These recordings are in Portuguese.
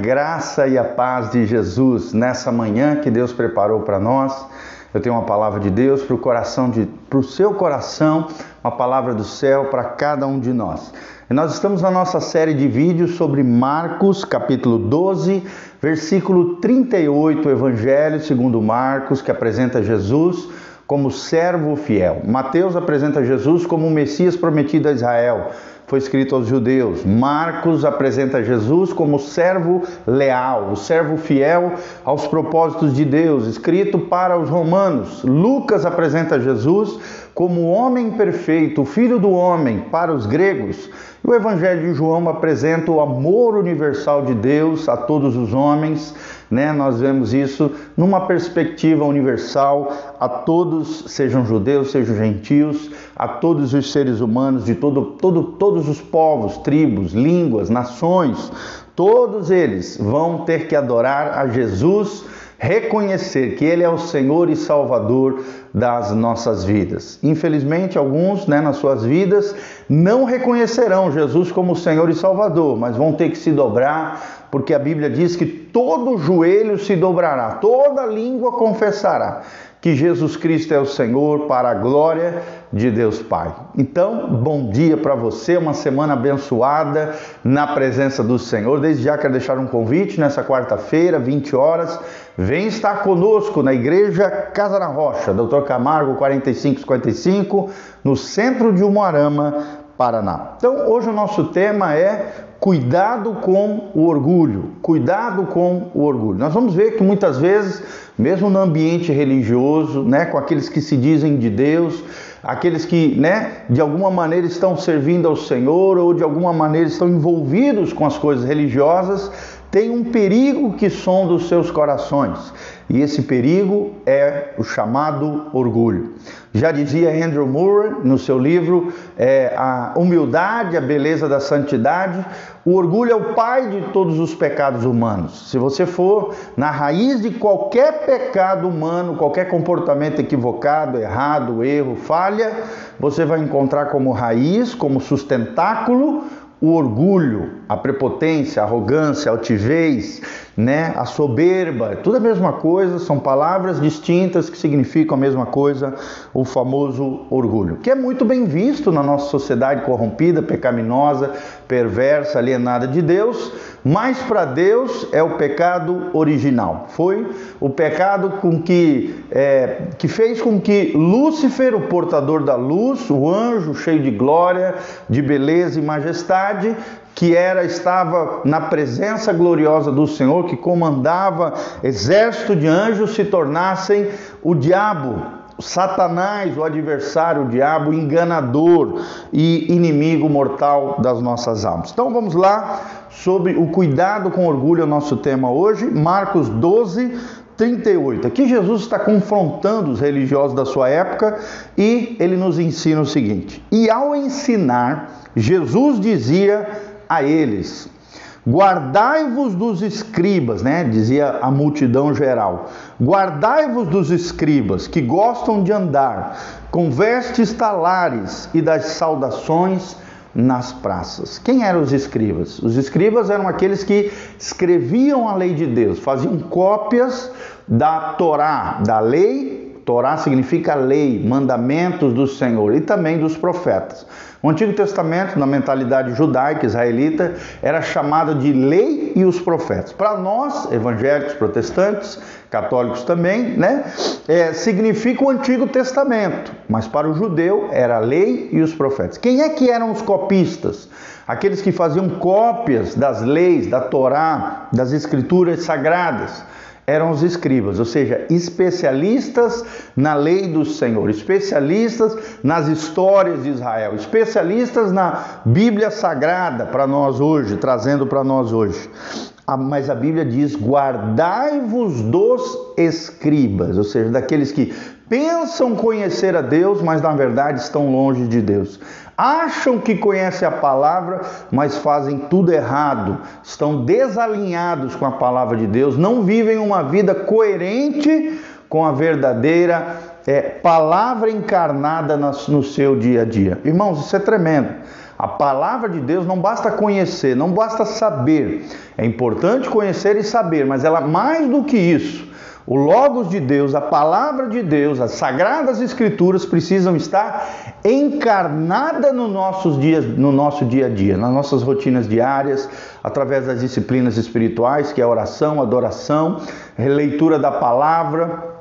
graça e a paz de Jesus nessa manhã que Deus preparou para nós. Eu tenho uma palavra de Deus para o coração de, para o seu coração, uma palavra do céu para cada um de nós. E nós estamos na nossa série de vídeos sobre Marcos, capítulo 12, versículo 38, Evangelho segundo Marcos, que apresenta Jesus como servo fiel. Mateus apresenta Jesus como o Messias prometido a Israel foi escrito aos judeus. Marcos apresenta Jesus como servo leal, o servo fiel aos propósitos de Deus, escrito para os romanos. Lucas apresenta Jesus como homem perfeito, filho do homem, para os gregos. E o Evangelho de João apresenta o amor universal de Deus a todos os homens né? Nós vemos isso numa perspectiva universal a todos, sejam judeus, sejam gentios, a todos os seres humanos de todo, todo, todos os povos, tribos, línguas, nações, todos eles vão ter que adorar a Jesus reconhecer que Ele é o Senhor e Salvador das nossas vidas. Infelizmente, alguns né, nas suas vidas não reconhecerão Jesus como Senhor e Salvador, mas vão ter que se dobrar, porque a Bíblia diz que todo joelho se dobrará, toda língua confessará que Jesus Cristo é o Senhor para a glória de Deus Pai. Então, bom dia para você, uma semana abençoada na presença do Senhor. Desde já quero deixar um convite nessa quarta-feira, 20 horas. Vem estar conosco na Igreja Casa na Rocha, Dr. Camargo 4555, no centro de Umuarama, Paraná. Então, hoje o nosso tema é cuidado com o orgulho. Cuidado com o orgulho. Nós vamos ver que muitas vezes mesmo no ambiente religioso, né, com aqueles que se dizem de Deus, aqueles que, né, de alguma maneira estão servindo ao Senhor ou de alguma maneira estão envolvidos com as coisas religiosas, tem um perigo que sonda os seus corações. E esse perigo é o chamado orgulho. Já dizia Andrew Moore no seu livro é, A Humildade, a Beleza da Santidade, o orgulho é o pai de todos os pecados humanos. Se você for na raiz de qualquer pecado humano, qualquer comportamento equivocado, errado, erro, falha, você vai encontrar como raiz, como sustentáculo, o orgulho, a prepotência, a arrogância, a altivez, né, a soberba, tudo a mesma coisa, são palavras distintas que significam a mesma coisa, o famoso orgulho, que é muito bem visto na nossa sociedade corrompida, pecaminosa, perversa, alienada de Deus, mas para Deus é o pecado original. Foi o pecado com que, é, que fez com que Lúcifer, o portador da luz, o anjo cheio de glória, de beleza e majestade, que era estava na presença gloriosa do Senhor, que comandava exército de anjos, se tornassem o diabo, Satanás, o adversário, o diabo, enganador e inimigo mortal das nossas almas. Então vamos lá sobre o cuidado com orgulho, é o nosso tema hoje, Marcos 12, 38. Aqui Jesus está confrontando os religiosos da sua época e ele nos ensina o seguinte: E ao ensinar, Jesus dizia a eles: Guardai-vos dos escribas, né? Dizia a multidão geral. Guardai-vos dos escribas que gostam de andar com vestes talares e das saudações nas praças. Quem eram os escribas? Os escribas eram aqueles que escreviam a lei de Deus, faziam cópias da Torá, da lei. Torá significa lei, mandamentos do Senhor e também dos profetas. O Antigo Testamento, na mentalidade judaica, israelita, era chamado de lei e os profetas. Para nós, evangélicos, protestantes, católicos também, né? É, significa o Antigo Testamento, mas para o judeu era a lei e os profetas. Quem é que eram os copistas? Aqueles que faziam cópias das leis, da Torá, das escrituras sagradas eram os escribas, ou seja, especialistas na lei do Senhor, especialistas nas histórias de Israel, especialistas na Bíblia Sagrada para nós hoje, trazendo para nós hoje. Mas a Bíblia diz: guardai-vos dos escribas, ou seja, daqueles que pensam conhecer a Deus, mas na verdade estão longe de Deus. Acham que conhecem a palavra, mas fazem tudo errado, estão desalinhados com a palavra de Deus, não vivem uma vida coerente com a verdadeira é, palavra encarnada no seu dia a dia. Irmãos, isso é tremendo. A palavra de Deus não basta conhecer, não basta saber. É importante conhecer e saber, mas ela mais do que isso. O Logos de Deus, a palavra de Deus, as sagradas escrituras precisam estar encarnada no, nossos dias, no nosso dia a dia, nas nossas rotinas diárias, através das disciplinas espirituais, que é oração, adoração, releitura da palavra,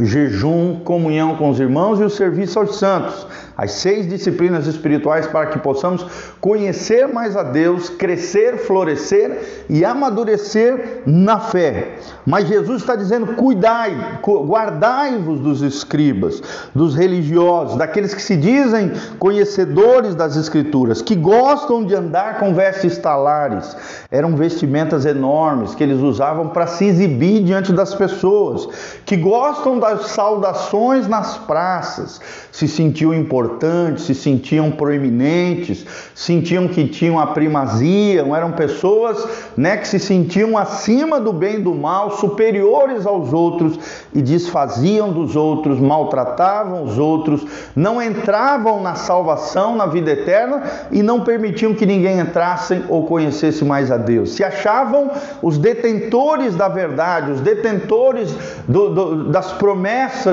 jejum, comunhão com os irmãos e o serviço aos santos. As seis disciplinas espirituais para que possamos conhecer mais a Deus, crescer, florescer e amadurecer na fé. Mas Jesus está dizendo: cuidai, guardai-vos dos escribas, dos religiosos, daqueles que se dizem conhecedores das Escrituras, que gostam de andar com vestes talares. Eram vestimentas enormes que eles usavam para se exibir diante das pessoas, que gostam das saudações nas praças, se sentiam importantes, se sentiam proeminentes, sentiam que tinham a primazia, eram pessoas né, que se sentiam acima do bem e do mal, superiores aos outros e desfaziam dos outros, maltratavam os outros, não entravam na salvação, na vida eterna e não permitiam que ninguém entrasse ou conhecesse mais a Deus. Se achavam os detentores da verdade, os detentores do, do, das promessas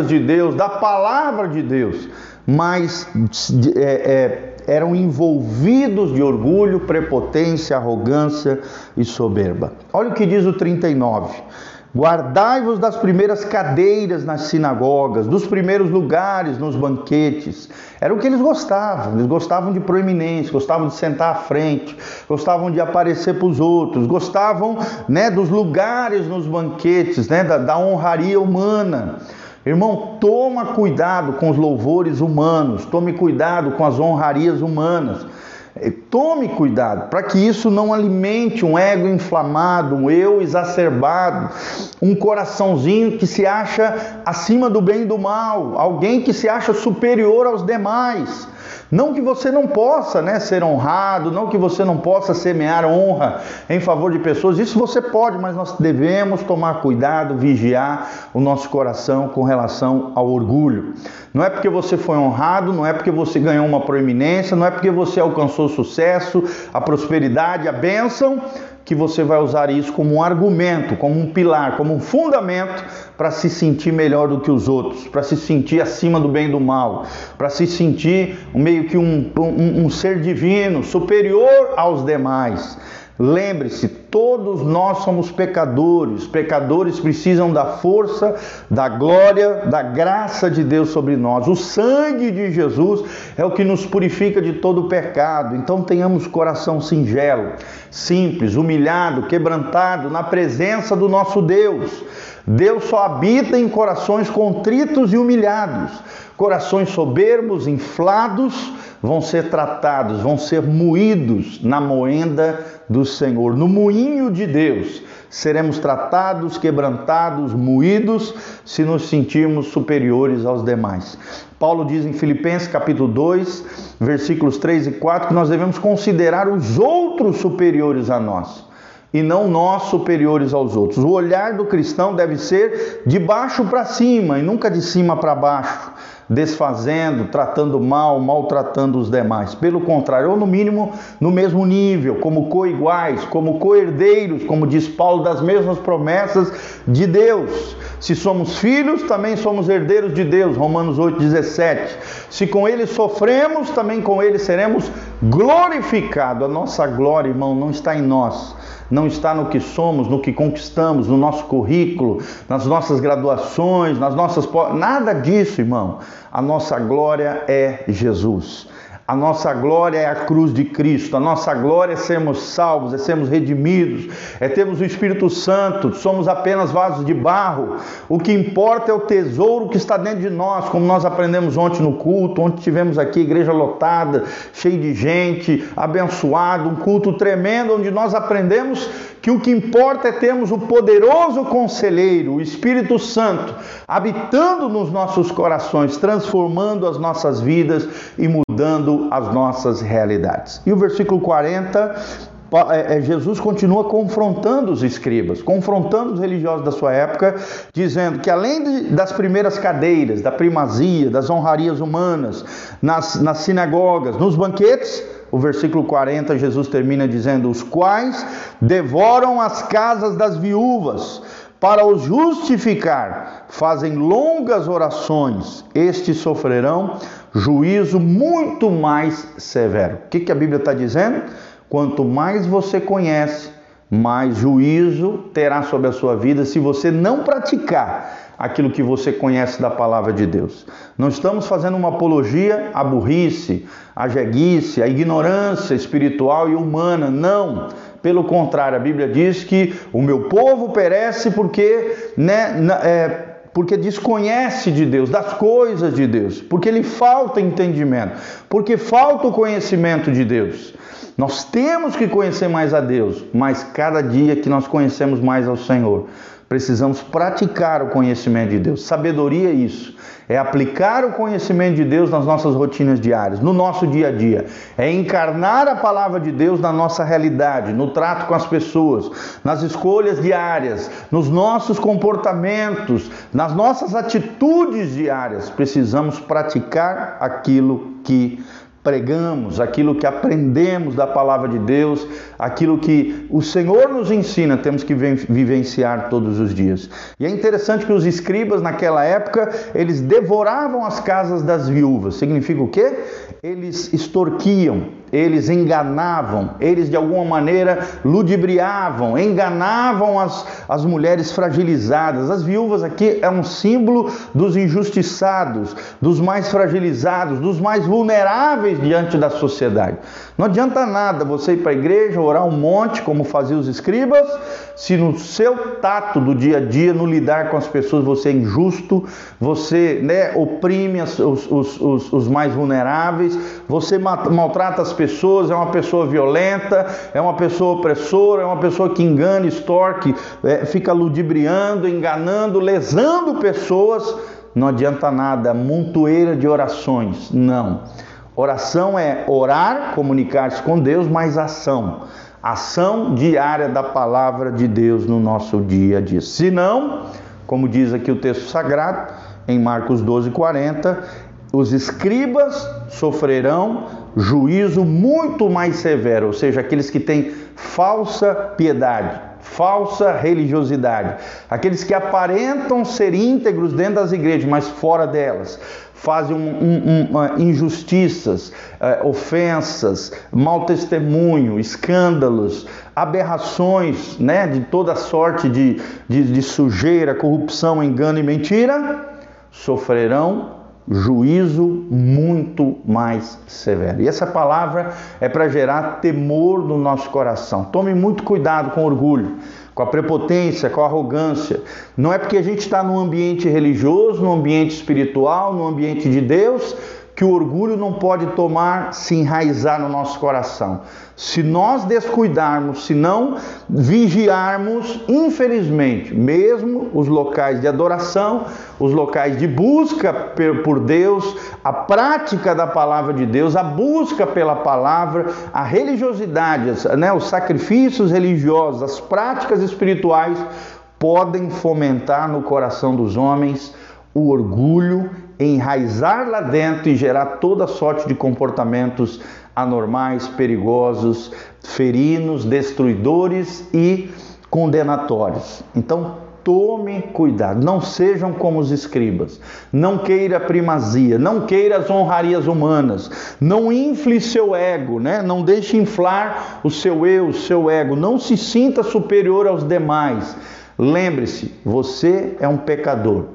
de Deus, da palavra de Deus, mas é, é, eram envolvidos de orgulho, prepotência, arrogância e soberba. Olha o que diz o 39. Guardai-vos das primeiras cadeiras nas sinagogas, dos primeiros lugares nos banquetes. Era o que eles gostavam. Eles gostavam de proeminência, gostavam de sentar à frente, gostavam de aparecer para os outros, gostavam né, dos lugares nos banquetes, né, da, da honraria humana. Irmão, toma cuidado com os louvores humanos, tome cuidado com as honrarias humanas. É, tome cuidado para que isso não alimente um ego inflamado, um eu exacerbado, um coraçãozinho que se acha acima do bem e do mal, alguém que se acha superior aos demais. Não que você não possa né, ser honrado, não que você não possa semear honra em favor de pessoas, isso você pode, mas nós devemos tomar cuidado, vigiar o nosso coração com relação ao orgulho. Não é porque você foi honrado, não é porque você ganhou uma proeminência, não é porque você alcançou sucesso, a prosperidade, a bênção, que você vai usar isso como um argumento, como um pilar, como um fundamento para se sentir melhor do que os outros, para se sentir acima do bem e do mal, para se sentir meio que um, um, um ser divino, superior aos demais. Lembre-se, todos nós somos pecadores. Pecadores precisam da força, da glória, da graça de Deus sobre nós. O sangue de Jesus é o que nos purifica de todo pecado. Então tenhamos coração singelo, simples, humilhado, quebrantado na presença do nosso Deus. Deus só habita em corações contritos e humilhados. Corações soberbos, inflados, vão ser tratados, vão ser moídos na moenda do Senhor, no moinho de Deus. Seremos tratados, quebrantados, moídos, se nos sentirmos superiores aos demais. Paulo diz em Filipenses capítulo 2, versículos 3 e 4, que nós devemos considerar os outros superiores a nós e não nós superiores aos outros. O olhar do cristão deve ser de baixo para cima e nunca de cima para baixo desfazendo, tratando mal, maltratando os demais. Pelo contrário, ou no mínimo no mesmo nível, como coiguais, como coerdeiros, como diz Paulo, das mesmas promessas de Deus. Se somos filhos, também somos herdeiros de Deus. Romanos 8,17. Se com ele sofremos, também com ele seremos glorificados. A nossa glória, irmão, não está em nós não está no que somos, no que conquistamos, no nosso currículo, nas nossas graduações, nas nossas. Nada disso, irmão. A nossa glória é Jesus. A nossa glória é a cruz de Cristo, a nossa glória é sermos salvos, é sermos redimidos, é termos o Espírito Santo, somos apenas vasos de barro. O que importa é o tesouro que está dentro de nós, como nós aprendemos ontem no culto, onde tivemos aqui igreja lotada, cheia de gente, abençoado, um culto tremendo, onde nós aprendemos que o que importa é termos o poderoso conselheiro, o Espírito Santo, habitando nos nossos corações, transformando as nossas vidas e mudando as nossas realidades. E o versículo 40 é, é, Jesus continua confrontando os escribas, confrontando os religiosos da sua época, dizendo que além das primeiras cadeiras, da primazia, das honrarias humanas, nas, nas sinagogas, nos banquetes, o versículo 40, Jesus termina dizendo: Os quais devoram as casas das viúvas para os justificar, fazem longas orações, estes sofrerão juízo muito mais severo. O que, que a Bíblia está dizendo? Quanto mais você conhece, mais juízo terá sobre a sua vida se você não praticar aquilo que você conhece da palavra de Deus. Não estamos fazendo uma apologia à burrice, à jeguice, à ignorância espiritual e humana, não. Pelo contrário, a Bíblia diz que o meu povo perece porque, né, é, porque desconhece de Deus, das coisas de Deus, porque lhe falta entendimento, porque falta o conhecimento de Deus. Nós temos que conhecer mais a Deus, mas cada dia que nós conhecemos mais ao Senhor, precisamos praticar o conhecimento de Deus. Sabedoria é isso, é aplicar o conhecimento de Deus nas nossas rotinas diárias, no nosso dia a dia, é encarnar a palavra de Deus na nossa realidade, no trato com as pessoas, nas escolhas diárias, nos nossos comportamentos, nas nossas atitudes diárias. Precisamos praticar aquilo que pregamos, aquilo que aprendemos da palavra de Deus, aquilo que o Senhor nos ensina, temos que vivenciar todos os dias. E é interessante que os escribas naquela época, eles devoravam as casas das viúvas. Significa o quê? Eles extorquiam, eles enganavam, eles de alguma maneira ludibriavam, enganavam as, as mulheres fragilizadas. As viúvas aqui é um símbolo dos injustiçados, dos mais fragilizados, dos mais vulneráveis diante da sociedade. Não adianta nada você ir para a igreja, orar um monte, como faziam os escribas, se no seu tato do dia a dia, no lidar com as pessoas, você é injusto, você né, oprime os, os, os, os mais vulneráveis, você maltrata as pessoas, é uma pessoa violenta, é uma pessoa opressora, é uma pessoa que engana, extorque, é, fica ludibriando, enganando, lesando pessoas. Não adianta nada, montoeira de orações, não. Oração é orar, comunicar-se com Deus, mas ação. Ação diária da palavra de Deus no nosso dia a dia. Se não, como diz aqui o texto sagrado, em Marcos 12, 40, os escribas sofrerão juízo muito mais severo, ou seja, aqueles que têm falsa piedade, falsa religiosidade, aqueles que aparentam ser íntegros dentro das igrejas, mas fora delas, fazem um, um, um, injustiças, uh, ofensas, mau testemunho, escândalos, aberrações né, de toda sorte de, de, de sujeira, corrupção, engano e mentira, sofrerão juízo muito mais severo. E essa palavra é para gerar temor no nosso coração. Tome muito cuidado com orgulho com a prepotência, com a arrogância. Não é porque a gente está num ambiente religioso, num ambiente espiritual, num ambiente de Deus, que o orgulho não pode tomar, se enraizar no nosso coração. Se nós descuidarmos, se não vigiarmos, infelizmente, mesmo os locais de adoração, os locais de busca por Deus, a prática da palavra de Deus, a busca pela palavra, a religiosidade, né, os sacrifícios religiosos, as práticas espirituais podem fomentar no coração dos homens o orgulho, enraizar lá dentro e gerar toda sorte de comportamentos anormais, perigosos, ferinos, destruidores e condenatórios. Então, tome cuidado, não sejam como os escribas, não queira primazia, não queira as honrarias humanas, não infle seu ego, né? não deixe inflar o seu eu, o seu ego, não se sinta superior aos demais. Lembre-se, você é um pecador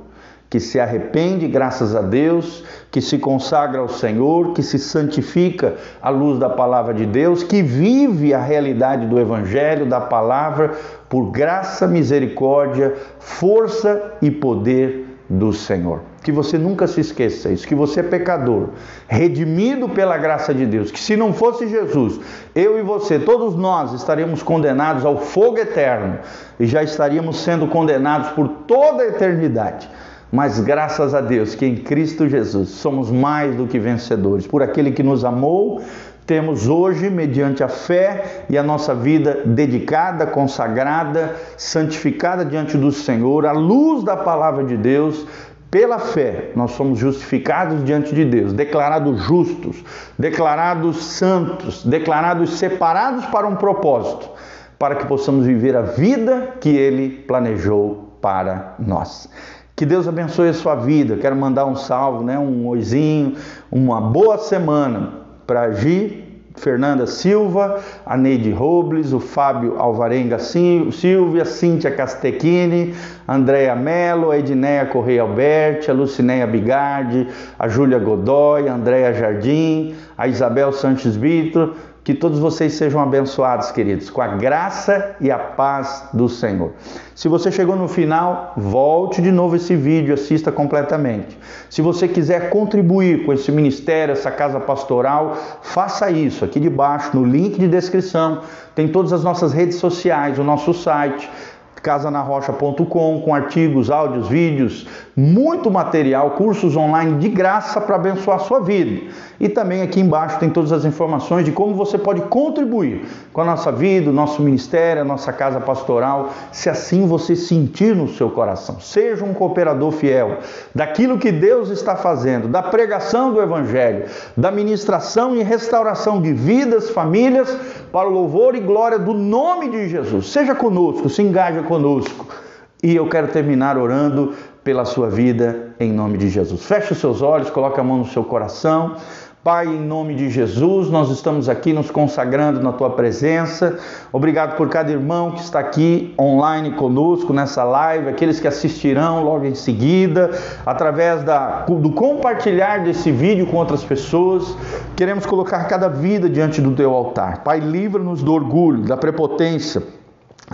que se arrepende, graças a Deus, que se consagra ao Senhor, que se santifica à luz da palavra de Deus, que vive a realidade do Evangelho, da palavra, por graça, misericórdia, força e poder do Senhor. Que você nunca se esqueça isso, que você é pecador, redimido pela graça de Deus, que se não fosse Jesus, eu e você, todos nós estaríamos condenados ao fogo eterno e já estaríamos sendo condenados por toda a eternidade. Mas graças a Deus que em Cristo Jesus somos mais do que vencedores. Por aquele que nos amou, temos hoje, mediante a fé e a nossa vida dedicada, consagrada, santificada diante do Senhor, à luz da palavra de Deus, Pela fé, nós somos justificados diante de Deus, declarados justos, declarados santos, declarados separados para um propósito, para que possamos viver a vida que Ele planejou para nós. Que Deus abençoe a sua vida. Quero mandar um salve, né? um oizinho, uma boa semana para Gi, Fernanda Silva, a Neide Robles, o Fábio Alvarenga Silvia, Cíntia Castechini, Andréa Mello, a Edneia Correia Alberti, a Lucinéia Bigardi, a Júlia Godoy, a Andréa Jardim, a Isabel Santos Vitor, que todos vocês sejam abençoados, queridos, com a graça e a paz do Senhor. Se você chegou no final, volte de novo esse vídeo, assista completamente. Se você quiser contribuir com esse ministério, essa casa pastoral, faça isso. Aqui debaixo, no link de descrição, tem todas as nossas redes sociais, o nosso site casanarrocha.com com artigos, áudios, vídeos, muito material, cursos online de graça para abençoar a sua vida. E também aqui embaixo tem todas as informações de como você pode contribuir com a nossa vida, o nosso ministério, a nossa casa pastoral, se assim você sentir no seu coração. Seja um cooperador fiel daquilo que Deus está fazendo, da pregação do evangelho, da ministração e restauração de vidas, famílias, para o louvor e glória do nome de Jesus. Seja conosco, se engaja conosco. E eu quero terminar orando pela sua vida em nome de Jesus. Feche os seus olhos, coloque a mão no seu coração. Pai, em nome de Jesus, nós estamos aqui nos consagrando na tua presença. Obrigado por cada irmão que está aqui online conosco nessa live, aqueles que assistirão logo em seguida, através da, do compartilhar desse vídeo com outras pessoas. Queremos colocar cada vida diante do teu altar. Pai, livra-nos do orgulho, da prepotência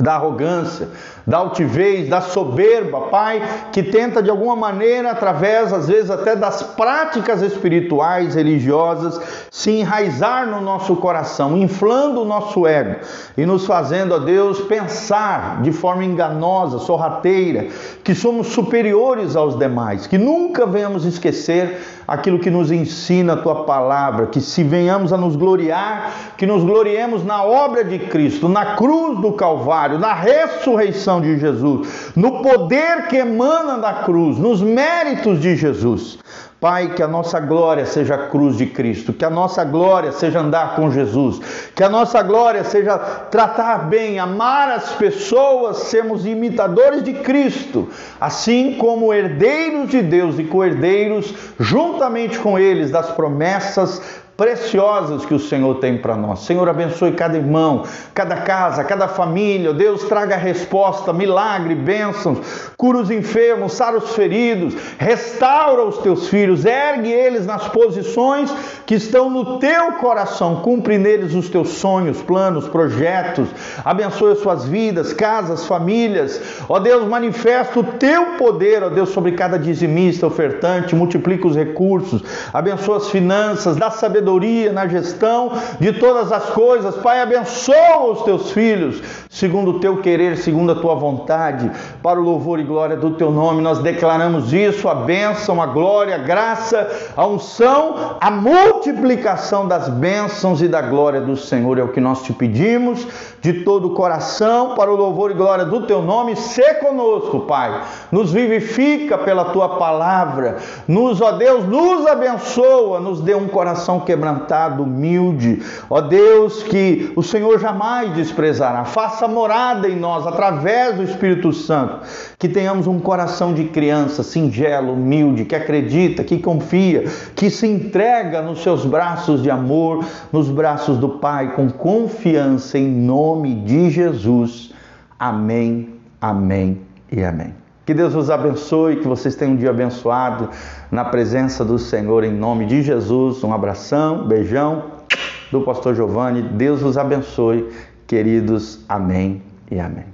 da arrogância, da altivez, da soberba, Pai, que tenta de alguma maneira, através às vezes até das práticas espirituais, religiosas, se enraizar no nosso coração, inflando o nosso ego e nos fazendo, a Deus, pensar de forma enganosa, sorrateira, que somos superiores aos demais, que nunca venhamos esquecer aquilo que nos ensina a tua palavra, que se venhamos a nos gloriar, que nos gloriemos na obra de Cristo, na cruz do Calvário, na ressurreição de Jesus, no poder que emana da cruz, nos méritos de Jesus. Pai, que a nossa glória seja a cruz de Cristo, que a nossa glória seja andar com Jesus, que a nossa glória seja tratar bem, amar as pessoas, sermos imitadores de Cristo, assim como herdeiros de Deus e co-herdeiros, juntamente com eles, das promessas preciosas que o Senhor tem para nós. Senhor, abençoe cada irmão, cada casa, cada família. Deus, traga resposta, milagre, bênçãos, cura os enfermos, sara os feridos, restaura os teus filhos, ergue eles nas posições que estão no teu coração, cumpre neles os teus sonhos, planos, projetos. Abençoe as suas vidas, casas, famílias. Ó Deus, manifesta o teu poder, ó Deus, sobre cada dizimista, ofertante, multiplica os recursos, abençoa as finanças, dá sabedoria sabedoria na gestão de todas as coisas. Pai, abençoa os teus filhos, segundo o teu querer, segundo a tua vontade, para o louvor e glória do teu nome. Nós declaramos isso, a bênção, a glória, a graça, a unção, a multiplicação das bênçãos e da glória do Senhor. É o que nós te pedimos de todo o coração, para o louvor e glória do teu nome. Se conosco, Pai. Nos vivifica pela tua palavra. Nos, ó Deus, nos abençoa, nos dê um coração que quebrantado, humilde. Ó Deus, que o Senhor jamais desprezará. Faça morada em nós através do Espírito Santo. Que tenhamos um coração de criança, singelo, humilde, que acredita, que confia, que se entrega nos seus braços de amor, nos braços do Pai, com confiança em nome de Jesus. Amém, amém e amém. Que Deus os abençoe, que vocês tenham um dia abençoado na presença do Senhor, em nome de Jesus. Um abração, beijão do pastor Giovanni. Deus os abençoe, queridos. Amém e amém.